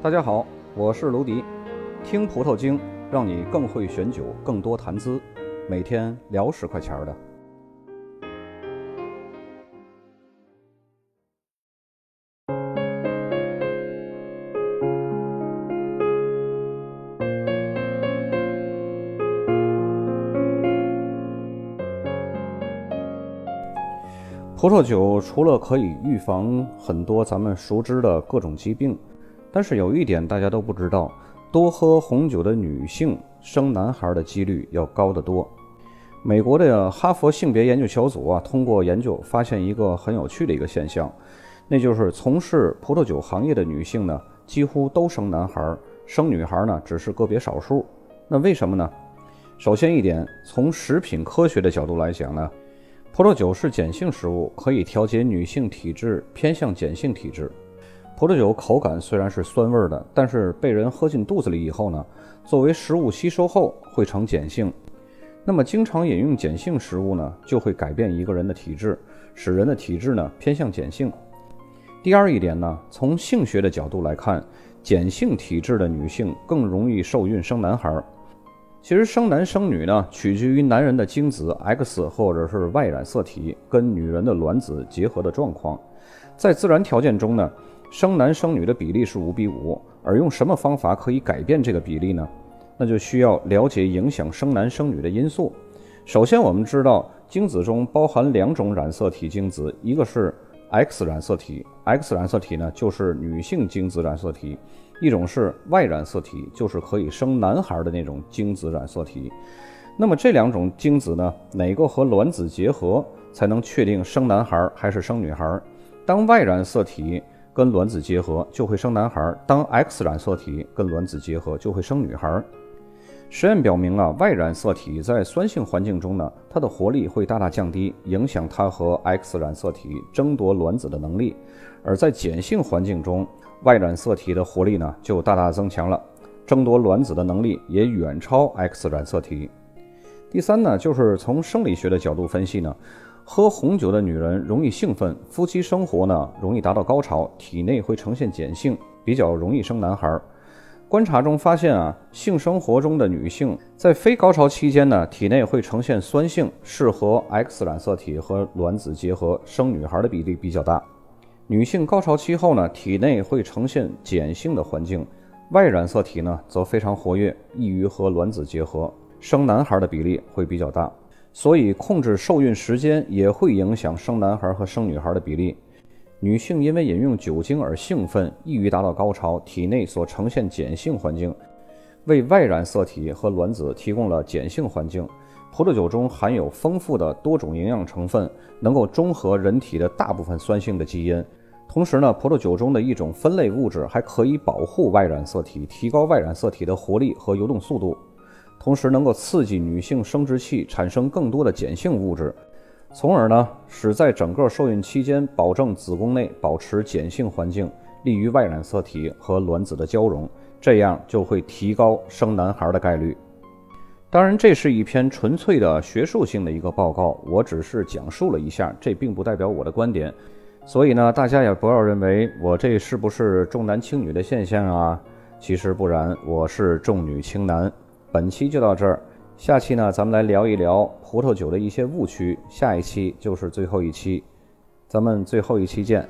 大家好，我是卢迪，听葡萄精，让你更会选酒，更多谈资，每天聊十块钱的。葡萄酒除了可以预防很多咱们熟知的各种疾病，但是有一点大家都不知道，多喝红酒的女性生男孩的几率要高得多。美国的哈佛性别研究小组啊，通过研究发现一个很有趣的一个现象，那就是从事葡萄酒行业的女性呢，几乎都生男孩，生女孩呢只是个别少数。那为什么呢？首先一点，从食品科学的角度来讲呢。葡萄酒是碱性食物，可以调节女性体质偏向碱性体质。葡萄酒口感虽然是酸味的，但是被人喝进肚子里以后呢，作为食物吸收后会呈碱性。那么经常饮用碱性食物呢，就会改变一个人的体质，使人的体质呢偏向碱性。第二一点呢，从性学的角度来看，碱性体质的女性更容易受孕生男孩。其实生男生女呢，取决于男人的精子 X 或者是 Y 染色体跟女人的卵子结合的状况。在自然条件中呢，生男生女的比例是五比五，而用什么方法可以改变这个比例呢？那就需要了解影响生男生女的因素。首先，我们知道精子中包含两种染色体精子，一个是 X 染色体，X 染色体呢就是女性精子染色体。一种是 Y 染色体，就是可以生男孩的那种精子染色体。那么这两种精子呢，哪个和卵子结合才能确定生男孩还是生女孩？当 Y 染色体跟卵子结合，就会生男孩；当 X 染色体跟卵子结合，就会生女孩。实验表明啊，Y 染色体在酸性环境中呢，它的活力会大大降低，影响它和 X 染色体争夺卵子的能力；而在碱性环境中，Y 染色体的活力呢就大大增强了，争夺卵子的能力也远超 X 染色体。第三呢，就是从生理学的角度分析呢，喝红酒的女人容易兴奋，夫妻生活呢容易达到高潮，体内会呈现碱性，比较容易生男孩。观察中发现啊，性生活中的女性在非高潮期间呢，体内会呈现酸性，适合 X 染色体和卵子结合生女孩的比例比较大。女性高潮期后呢，体内会呈现碱性的环境，Y 染色体呢则非常活跃，易于和卵子结合，生男孩的比例会比较大。所以控制受孕时间也会影响生男孩和生女孩的比例。女性因为饮用酒精而兴奋，易于达到高潮，体内所呈现碱性环境，为 Y 染色体和卵子提供了碱性环境。葡萄酒中含有丰富的多种营养成分，能够中和人体的大部分酸性的基因。同时呢，葡萄酒中的一种分类物质还可以保护 Y 染色体，提高 Y 染色体的活力和游动速度，同时能够刺激女性生殖器产生更多的碱性物质，从而呢，使在整个受孕期间保证子宫内保持碱性环境，利于外染色体和卵子的交融，这样就会提高生男孩的概率。当然，这是一篇纯粹的学术性的一个报告，我只是讲述了一下，这并不代表我的观点。所以呢，大家也不要认为我这是不是重男轻女的现象啊？其实不然，我是重女轻男。本期就到这儿，下期呢，咱们来聊一聊葡萄酒的一些误区。下一期就是最后一期，咱们最后一期见。